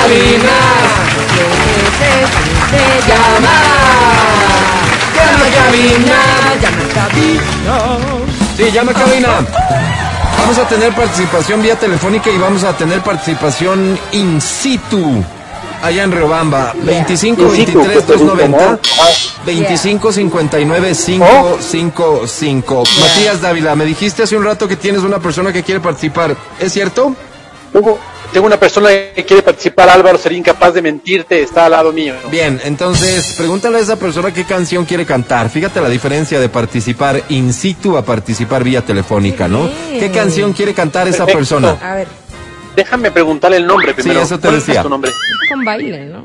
cabina. Llama. Llama cabina. Llama cabina. Sí, llama cabina. Vamos a tener participación vía telefónica y vamos a tener participación in situ. Allá en Riobamba, 25 23 290 25 59 555. Matías Dávila, me dijiste hace un rato que tienes una persona que quiere participar. ¿Es cierto? Tengo, una persona que quiere participar, Álvaro, sería incapaz de mentirte, está al lado mío. Bien, entonces pregúntale a esa persona qué canción quiere cantar. Fíjate la diferencia de participar in situ a participar vía telefónica, ¿no? Qué ¿Qué bien. canción quiere cantar esa Perfecto. persona? A ver, Déjame preguntarle el nombre primero. eso te ¿Cuál es decía. tu nombre? con baile, ¿no?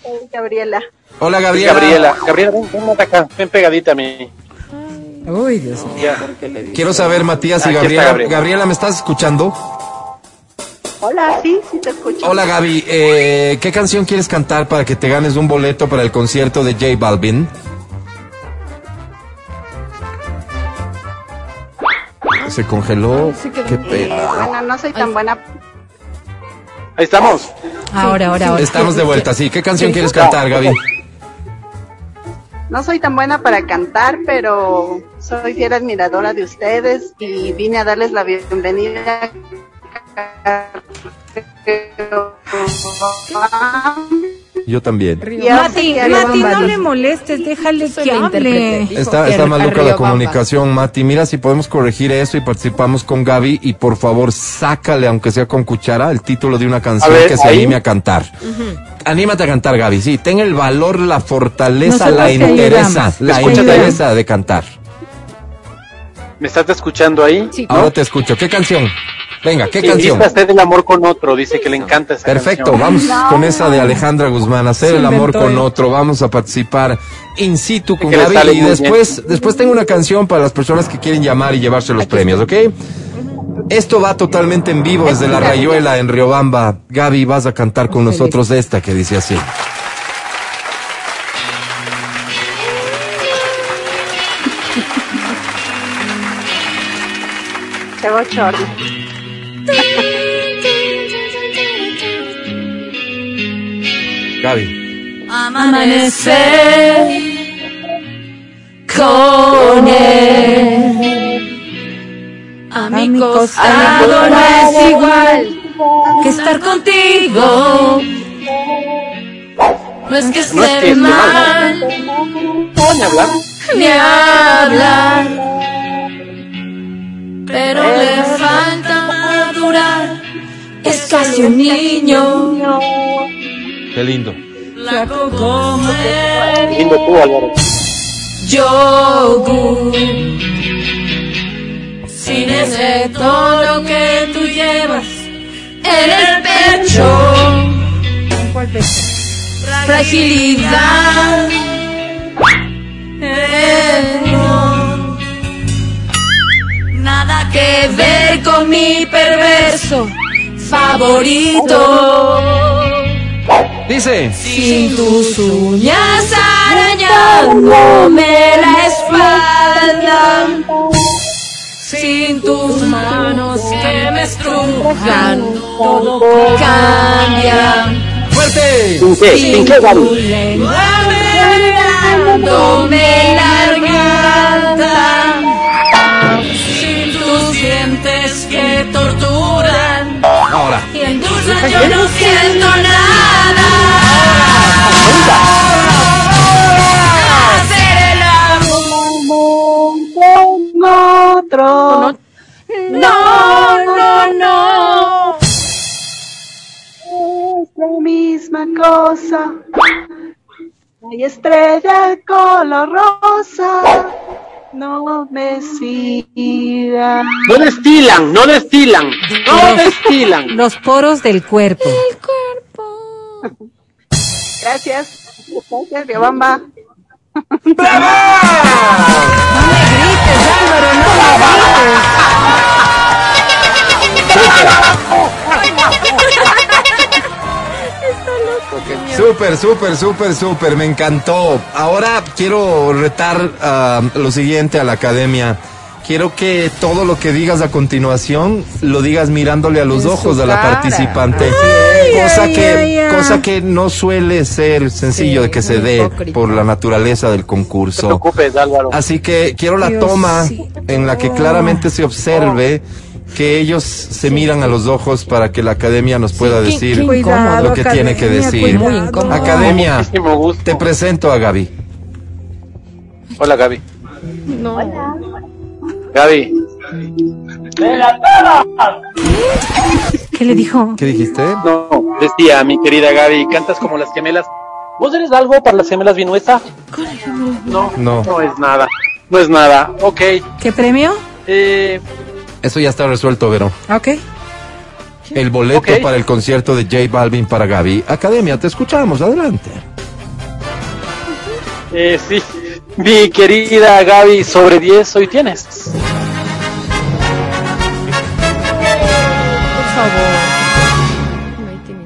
Soy Gabriela. Hola Es Gabriela. Gabriela. Gabriela, ven, ven ven acá, ven pegadita a mí. Uy, Dios mío. Ya. Quiero saber, Matías y. Gabriela. Gabriela, ¿me estás escuchando? Hola, sí, sí te escucho. Hola Gaby, eh, ¿qué canción quieres cantar para que te ganes un boleto para el concierto de J Balvin? Se congeló. Qué pena. Bueno, no soy tan buena. Ahí estamos. Ahora, ahora, ahora. Estamos de vuelta, sí. ¿Qué canción quieres cantar, Gaby? No soy tan buena para cantar, pero soy fiel admiradora de ustedes y vine a darles la bienvenida. Yo también. Mati, Mati, no le molestes, déjale que hable. Está, está maluca la comunicación, Mati. Mira si podemos corregir eso y participamos con Gaby y por favor sácale, aunque sea con cuchara, el título de una canción ver, que se ahí. anime a cantar. Anímate a cantar, Gaby. Sí, ten el valor, la fortaleza, Nosotros la ayudamos. la entereza de cantar. ¿Me estás escuchando ahí? Sí. Ahora te escucho. ¿Qué canción? Venga, ¿qué Sí, canción? hacer el amor con otro, dice que le encanta esa Perfecto, canción. vamos con esa de Alejandra Guzmán, hacer Se el amor con otro, vamos a participar in situ con Gaby y después, después tengo una canción para las personas que quieren llamar y llevarse los premios, ¿ok? Esto va totalmente en vivo desde la Rayuela en Riobamba. Gaby, vas a cantar con nosotros esta que dice así. Qué bochorno. Gaby. Amanecer con él. A mi costado no es igual que estar contigo. No es que No es esté que esté mal, a hablar. ni hablar, pero. Es casi un niño, Qué lindo. flaco como él. Lindo tú, Álvaro. yogur. Sin ese todo que tú llevas en el pecho, ¿Cuál pecho? fragilidad. Nada que ver con mi perverso favorito. Dice. Sin tus uñas arañándome la espalda. Sin tus manos que me estrujan, todo cambia. ¡Fuerte! ¿Sin qué? ¿Sin qué, tu lengua meneándome yo no siento nada. Hacer el amor. Con otro. No, no, no. Es la misma cosa. Hay estrella color rosa. No me sigas. No destilan, no destilan, no destilan. Los poros del cuerpo. Gracias. Gracias, Riobamba. No me grites, Álvaro, no me grites. Súper, súper, súper, súper, me encantó. Ahora quiero retar ah, lo siguiente a la academia. Quiero que todo lo que digas a continuación lo digas mirándole a los En ojos de la participante. Cosa ay, que ay, ay. cosa que no suele ser sencillo Sí, de que se dé hipócrita. por la naturaleza del No te concurso. preocupes, Álvaro. Así que quiero la toma en la que claramente se observe que ellos se miran a los ojos para que la academia nos pueda decir Cuidado, lo que tiene que academia, decir. Academia, te presento a Gaby. Hola, Gaby. No. Gaby, ¿Qué le dijo? ¿Qué dijiste? no, decía mi querida Gaby, cantas como las gemelas. ¿Vos eres algo para las gemelas Vinuesa? No, No. no es nada. No es nada. Ok. ¿Qué premio? Eh, Eso ya está resuelto, Vero. Ok. El boleto para el concierto de J Balvin para Gaby. Academia, te escuchamos, adelante. eh, sí. Mi querida Gaby, sobre 10 hoy tienes. Por tiene,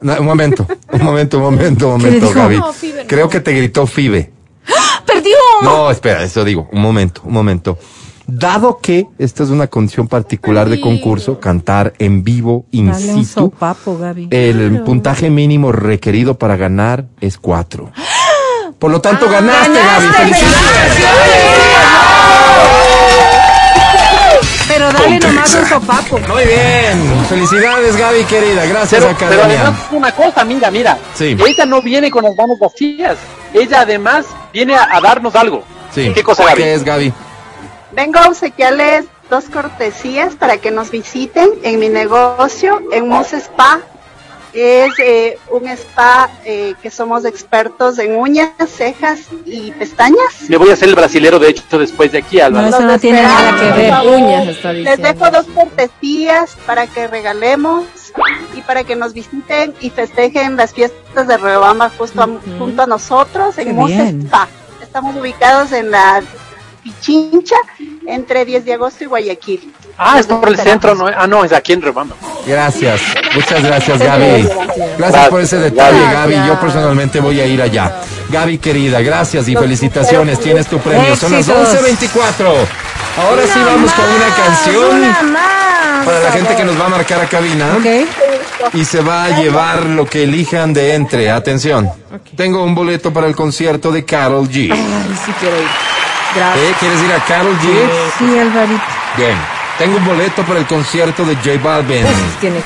¿no? Un momento, un momento, un momento, un ¿Qué le momento, dijo? Gaby. No, Fibe, no. Creo que te gritó Fibe. ¡Perdió! No, espera, eso digo. Un momento, un momento. Dado que esta es una condición particular de concurso, cantar en vivo, in Dale un situ, sopapo, Gaby. el puntaje mínimo requerido para ganar es cuatro. Por lo Ah, tanto, ganaste, Gaby. ¡Felicidades! Pero dale nomás un sopapo. Muy bien. Felicidades, Gaby, querida. Gracias, Pero, pero Academia. además una cosa, mira, mira. Sí. Ella no viene con las manos vacías. Ella además viene a, a darnos algo. Sí. ¿Qué cosa, Gaby? ¿Qué es, Gaby? Vengo a obsequiarles dos cortesías para que nos visiten en mi negocio, en Mus Spa. Es eh, un spa eh, que somos expertos en uñas, cejas y pestañas. Me voy a hacer el brasilero, de hecho, después de aquí, Álvaro. No, eso no tiene nada que ver. Uñas está Les diciendo. dejo dos cortesías para que regalemos y para que nos visiten y festejen las fiestas de Riobamba justo a- junto a nosotros en Mus. Spa. Estamos ubicados en la Pichincha entre 10 de agosto y Guayaquil. Ah, es por el centro, ¿no? Ah, no, es aquí en Rebamba. Gracias. Muchas gracias, Gaby. Gracias por ese detalle, Gaby. Yo personalmente voy a ir allá. Gaby, querida, gracias y felicitaciones. Tienes tu premio. Son las Éxitos. 11.24. Ahora sí vamos con una canción para la gente que nos va a marcar a cabina. Ok. Y se va a llevar lo que elijan de entre. Atención. Tengo un boleto para el concierto de Carol G. Ay, sí quiero ir. Gracias. ¿Eh? ¿Quieres ir a Carol G? Sí, Alvarito. Bien. Tengo un boleto para el concierto de J Balvin.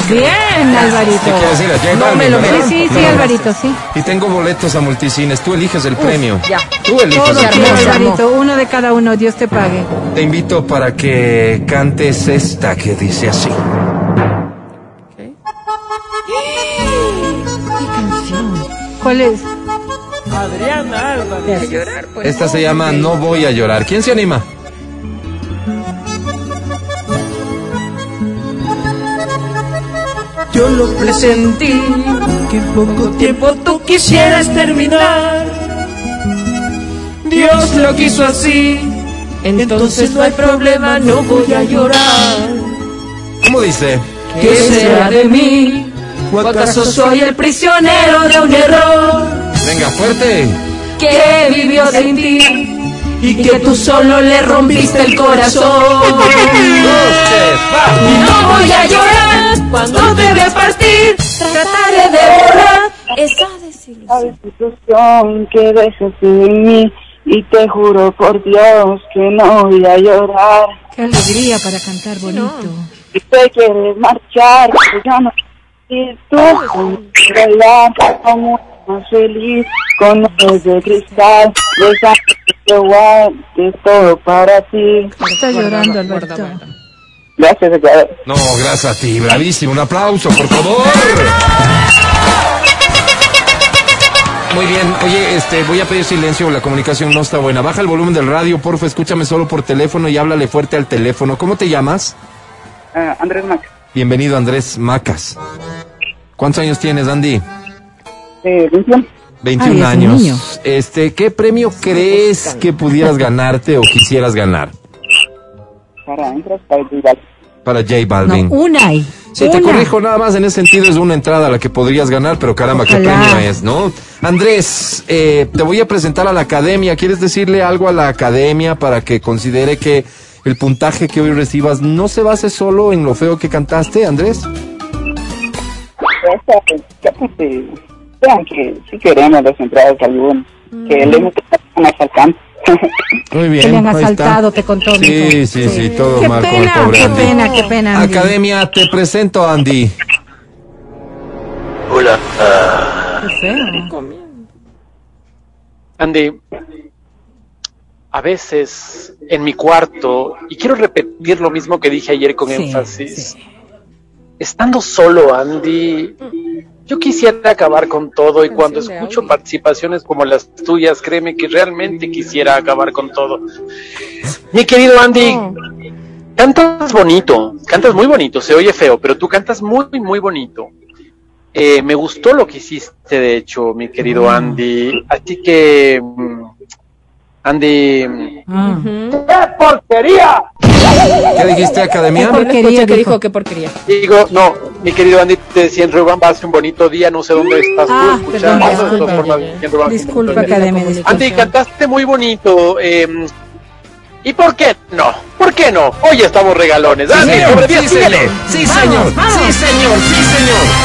Bien, Alvarito. ¿Qué quieres ir a J No Balvin? me lo verdad? Sí, sí, sí, No. Alvarito, sí. Y tengo boletos a multicines. Tú eliges el premio. ya. Tú eliges Todo el premio. Alvarito. Uno de cada uno. Dios te pague. Te invito para que cantes esta que dice así. ¿Qué canción? ¿Cuál es? Voy a llorar, pues. Esta se llama No voy a llorar. ¿Quién se anima? Yo lo presentí, que en poco tiempo tú quisieras terminar. Dios lo quiso así, entonces no hay problema, no voy a llorar. ¿Cómo dice? ¿Qué será de mí? ¿O acaso soy el prisionero de un error Venga, fuerte. que vivió sin ti y que tú solo le rompiste el corazón? Dos, tres, va. Y no voy a llorar cuando te veas partir, trataré de borrar Esa desilusión. institución que dejes en mí y te juro por Dios que no voy a llorar. Qué alegría para cantar bonito. Si te quieres marchar, pues ya no y tú bailar como más feliz con ojos de cristal, besándote que guarde todo para ti. Está llorando, guarda. Gracias. No, gracias a ti. Bravísimo. Un aplauso, por favor. Muy bien. Oye, este, voy a pedir silencio. La comunicación no está buena. Baja el volumen del radio, porfa. Escúchame solo por teléfono y háblale fuerte al teléfono. ¿Cómo te llamas? Ah, Andrés Mac, Bienvenido, Andrés Macas. ¿Cuántos años tienes, Andy? Eh, 21. 21 Ay, es un años. Este, ¿qué premio crees que pudieras ganarte o quisieras ganar para entras para el rival. para J No, Balvin? una hay. Sí, te Una. corrijo nada más, en ese sentido es una entrada a la que podrías ganar, pero caramba, qué Ojalá. premio es, ¿no? Andrés, eh, te voy a presentar a la academia. ¿Quieres decirle algo a la academia para que considere que el puntaje que hoy recibas no se base solo en lo feo que cantaste, Andrés? Que vean que si queremos las entradas de algún, que le hemos asaltando. Muy bien. Que le han asaltado, te contó. Sí, mijo. sí, sí, todo Qué mal con el pena, pobre qué Andy. pena, qué pena. Andy. Academia, te presento a Andy. Hola. Qué feo. Andy, a veces en mi cuarto, y quiero repetir lo mismo que dije ayer con Sí, énfasis, sí. estando solo, Andy, yo quisiera acabar con todo y cuando escucho participaciones como las tuyas, créeme que realmente quisiera acabar con todo. Mi querido Andy, cantas bonito, cantas muy bonito, se oye feo, pero tú cantas muy, muy bonito. Eh, me gustó lo que hiciste, de hecho, mi querido Andy. Así que, mm, Andy, Ah. ¡qué porquería! ¿Qué dijiste, Academia? Qué porquería, que dijo. qué porquería. Digo, no, mi querido Andy, te decía en Ruban, hace un bonito día, no sé dónde estás Ah, tú escuchando. perdón, de todas disculpa. Ruban, Disculpa, Academia. disculpa. Andy, cantaste muy bonito. eh, ¿Y por qué no? ¿Por qué no? Hoy estamos regalones. Andy, sobre sí, 10, señor. síguele. Sí, señor. Sí, señor. Sí, señor.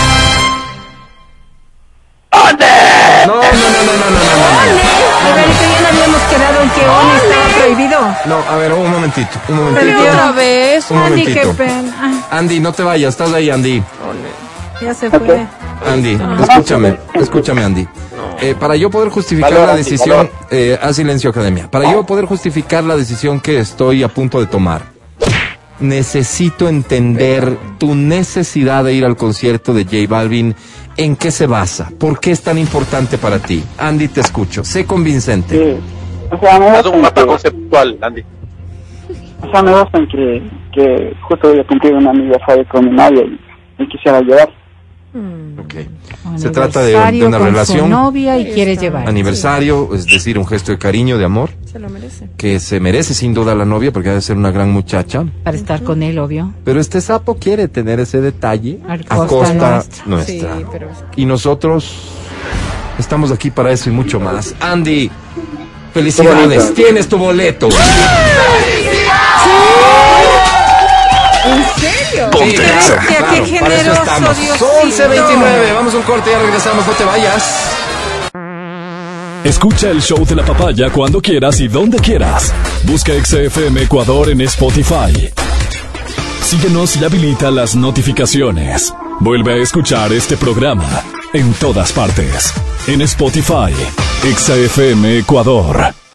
Momentito, un momentito. Otra vez. Un Andy, qué momentito. pena. Ah, Andy, no te vayas, estás ahí, Andy. ya se fue. Andy, escúchame, escúchame, Andy. Eh, para yo poder justificar Valor, la decisión, eh, a silencio, Academia. Para yo poder justificar la decisión que estoy a punto de tomar, necesito entender tu necesidad de ir al concierto de J Balvin. ¿En qué se basa? ¿Por qué es tan importante para ti? Andy, te escucho. Sé convincente. Sí. O sea, me Haz un mapa conceptual, Andy. O sea, me basta en que, que justo voy a cumplir una amiga fue con mi novia y, y quisiera llevar. Ok. Se trata de, de una con su relación, novia y quieres llevar. aniversario, es decir, un gesto de cariño, de amor, Se lo merece. que se merece sin duda la novia porque debe ser una gran muchacha. Para estar con él, obvio. Pero este sapo quiere tener ese detalle A a costa nuestra. nuestra. Sí, pero es Y nosotros estamos aquí para eso y mucho más. Andy, felicidades, tienes tu boleto. ¿En serio? Sí, claro, Qué claro, generoso, estamos. Diosito. 11.29, vamos a un corte, ya regresamos, no te vayas. Escucha el show de la papaya cuando quieras y donde quieras. Busca XFM Ecuador en Spotify. Síguenos y habilita las notificaciones. Vuelve a escuchar este programa en todas partes. En Spotify, XFM Ecuador.